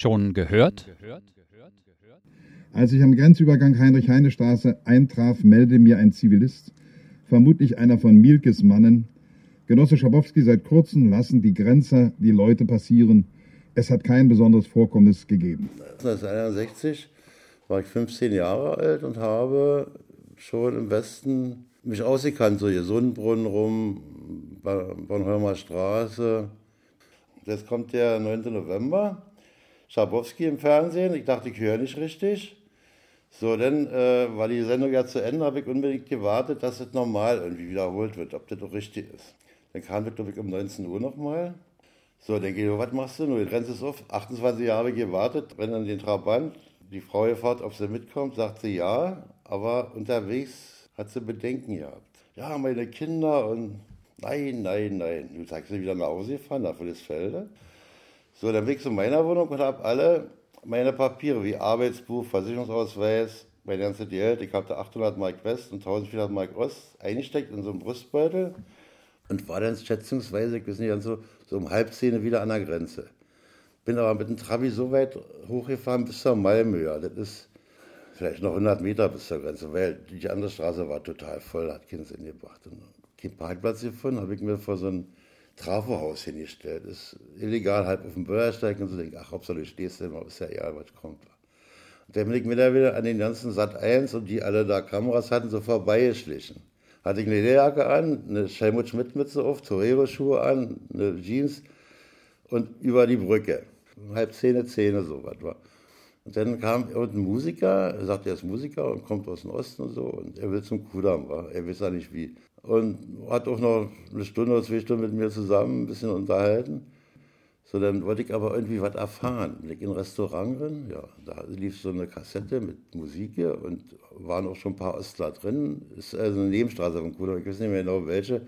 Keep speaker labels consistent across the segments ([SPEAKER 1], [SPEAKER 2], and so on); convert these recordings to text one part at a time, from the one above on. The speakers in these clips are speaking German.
[SPEAKER 1] Schon gehört?
[SPEAKER 2] Als ich am Grenzübergang Heinrich-Heine-Straße eintraf, meldete mir ein Zivilist, vermutlich einer von Mielkes Mannen, Genosse Schabowski, seit kurzem lassen die Grenzer die Leute passieren. Es hat kein besonderes Vorkommnis gegeben.
[SPEAKER 3] 1961 war ich 15 Jahre alt und habe schon im Westen mich ausgekannt, so hier Sonnenbrunnen rum, Bornholmer Straße. Jetzt kommt der 9. November, Schabowski im Fernsehen. Ich dachte, ich höre nicht richtig. So, dann äh, war die Sendung ja zu Ende, habe ich unbedingt gewartet, dass es normal irgendwie wiederholt wird, ob das doch richtig ist. Dann kam das, glaube ich, um 19 Uhr nochmal. So, denke ich, was machst du nun? Du rennst es auf. 28 Jahre gewartet, renne an den Trabant. Die Frau gefragt, ob sie mitkommt, sagt sie ja, aber unterwegs hat sie Bedenken gehabt. Ja, meine Kinder und nein, nein, nein. Du sagst sie wieder nach Hause gefahren, nach Willisfelde. So, dann bin ich zu meiner Wohnung und habe alle meine Papiere wie Arbeitsbuch, Versicherungsausweis, mein ganzes Geld, ich da 800 Mark West und 1400 Mark Ost eingesteckt in so einen Brustbeutel und war dann schätzungsweise, ich weiß nicht, so, so um halb zehn wieder an der Grenze. Bin aber mit dem Trabi so weit hochgefahren bis zur Malmö. Ja. Das ist vielleicht noch 100 Meter bis zur Grenze, weil die andere Straße war total voll, hat keinen Sinn gebracht. Und keinen Parkplatz gefunden, habe ich mir vor so ein Trafohaus hingestellt. Das ist illegal, halb auf dem Bürgersteig und so denke ach, Hauptsache du stehst immer, ist ja egal, was kommt. Und dann bin ich mir da wieder an den ganzen Sat 1 und die alle da Kameras hatten, so vorbeigeschlichen hatte ich eine Lederjacke an, eine Helmut Schmidt Mütze auf, Torero-Schuhe an, eine Jeans und über die Brücke. Halb Zähne, Zähne, so was war. Und dann kam ein Musiker, er sagt, er ist Musiker und kommt aus dem Osten und so, und er will zum Kudamm, er weiß ja nicht wie. Und hat auch noch eine Stunde oder zwei Stunden mit mir zusammen ein bisschen unterhalten. So, dann wollte ich aber irgendwie was erfahren. Bin ich in ein Restaurant drin, ja, da lief so eine Kassette mit Musik hier und waren auch schon ein paar Ostler drin. Ist also eine Nebenstraße von Kudamm, ich weiß nicht mehr genau welche.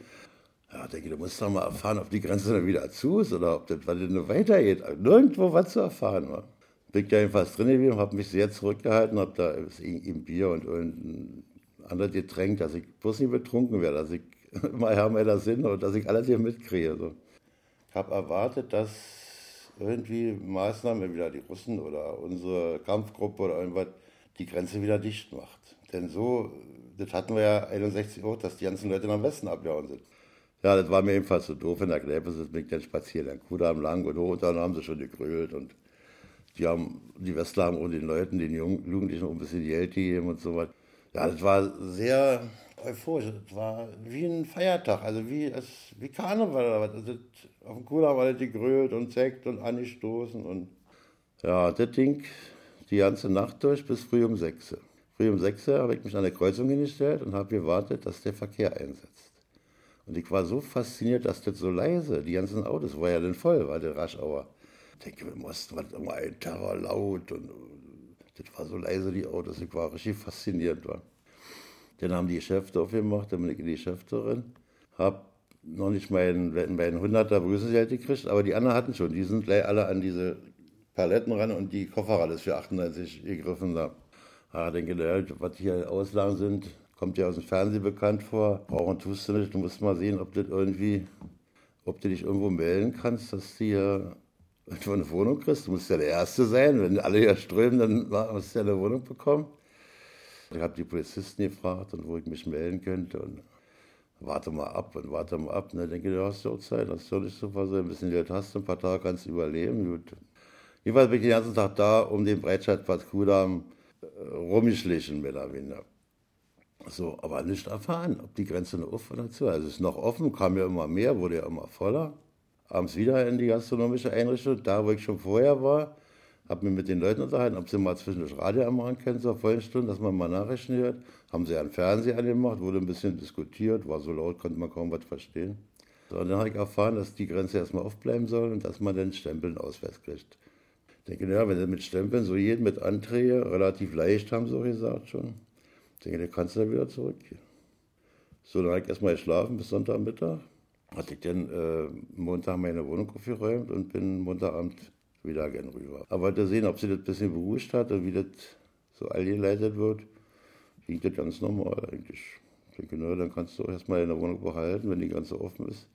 [SPEAKER 3] Ja, denke, du musst doch mal erfahren, ob die Grenze dann wieder zu ist oder ob das denn weitergeht. Nirgendwo was zu erfahren war. Bin ich da jedenfalls drin gewesen, habe mich sehr zurückgehalten, habe da ein Bier und ein anderes Getränk, dass ich bloß nicht betrunken werde, dass ich mal Herr meiner Sinne und dass ich alles hier mitkriege. So. Ich habe erwartet, dass irgendwie Maßnahmen, wieder die Russen oder unsere Kampfgruppe oder irgendwas, die Grenze wieder dicht macht. Denn so, das hatten wir ja 61 auch, dass die ganzen Leute nach Westen abgehauen sind. Ja, das war mir ebenfalls so doof in der Kneipe, sind dann spazieren, dann Kudamm lang und hoch und dann haben sie schon gegrölt und die haben, die Westler haben den Leuten, den Jugendlichen auch ein bisschen Geld gegeben und so was. Ja, das war sehr euphorisch. Es war wie ein Feiertag, also wie, es, wie Karneval oder was. Also, auf dem Kudamm war das gegrölt und Sekt und angestoßen und ja, das Ding die ganze Nacht durch bis früh um 6 Früh um 6 habe ich mich an der Kreuzung hingestellt und habe gewartet, dass der Verkehr einsetzt. Und ich war so fasziniert, dass das so leise, die ganzen Autos, war ja dann voll, war der Raschauer. Ich denke, wir mussten was immer Terror laut und das war so leise, die Autos. Ich war richtig fasziniert. War. Dann haben die Geschäfte aufgemacht, dann bin ich in die Geschäfte drin. Hab noch nicht meinen, meinen 100er Begrüßungsgeld gekriegt, aber die anderen hatten schon. Die sind gleich alle an diese Paletten ran und die Koffer alles für 98 gegriffen da. Ah, denke, naja, was hier Auslagen sind, kommt ja aus dem Fernsehen bekannt vor. Brauchen tust du nicht. Du musst mal sehen, ob das irgendwie, ob du dich irgendwo melden kannst, dass du hier eine Wohnung kriegst. Du musst ja der Erste sein. Wenn alle hier strömen, dann musst du ja eine Wohnung bekommen. Ich habe die Polizisten gefragt, und wo ich mich melden könnte. Und warte mal ab und warte mal ab. Und dann denke ich, du hast ja auch Zeit, hast du nicht so was, ein bisschen Geld hast, ein paar Tage kannst du überleben. Gut. Jedenfalls bin ich den ganzen Tag da, um den Breitscheidplatz Kudamm äh, rumgeschlichen, mehr oder weniger. So, aber nicht erfahren, ob die Grenze noch offen oder zu. Also es ist noch offen, kam ja immer mehr, wurde ja immer voller. Abends wieder in die gastronomische Einrichtung, da wo ich schon vorher war, habe mich mit den Leuten unterhalten, ob sie mal zwischendurch Radio anmachen können zur vollen Stunde, dass man mal Nachrichten hört. Haben sie einen Fernseher angemacht, wurde ein bisschen diskutiert, war so laut, konnte man kaum was verstehen. Und dann habe ich erfahren, dass die Grenze erstmal aufbleiben soll und dass man dann Stempeln Ausweis kriegt. Ich denke, naja, wenn sie mit Stempeln so jeden mit Anträge relativ leicht haben, so gesagt schon, ich denke, dann kannst du dann wieder zurückgehen. So, dann habe ich erstmal geschlafen bis Sonntagmittag. Hatte ich dann äh, Montag meine Wohnung aufgeräumt und bin Montagabend wieder gern rüber. Aber wollte sehen, ob sie das ein bisschen beruhigt hat und wie das so allgeleitet wird. Ging das ganz normal eigentlich. Ich denke, na, dann kannst du auch erstmal in der Wohnung behalten, wenn die ganze offen ist.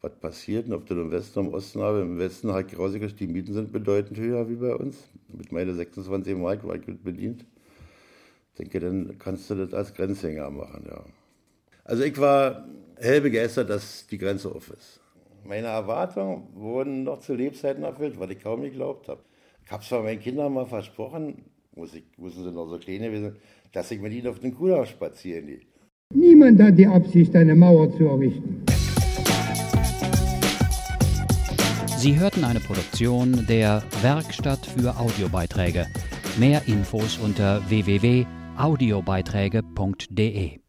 [SPEAKER 3] was passiert. Und ob du im Westen oder im Osten habe, im Westen halt rausgekriegt, die Mieten sind bedeutend höher wie bei uns. Mit meinen 26 Mark war ich gut bedient. Ich denke, dann kannst du das als Grenzhänger machen, ja. Also ich war hell begeistert, dass die Grenze auf ist. Meine Erwartungen wurden noch zu Lebzeiten erfüllt, was ich kaum geglaubt habe. Ich habe zwar meinen Kindern mal versprochen, muss ich, müssen sie noch so klein gewesen, dass ich mit ihnen auf den Kudamm spazieren gehe.
[SPEAKER 1] Niemand hat die Absicht, eine Mauer zu errichten.
[SPEAKER 4] Sie hörten eine Produktion der Werkstatt für Audiobeiträge. Mehr Infos unter www.audiobeiträge.de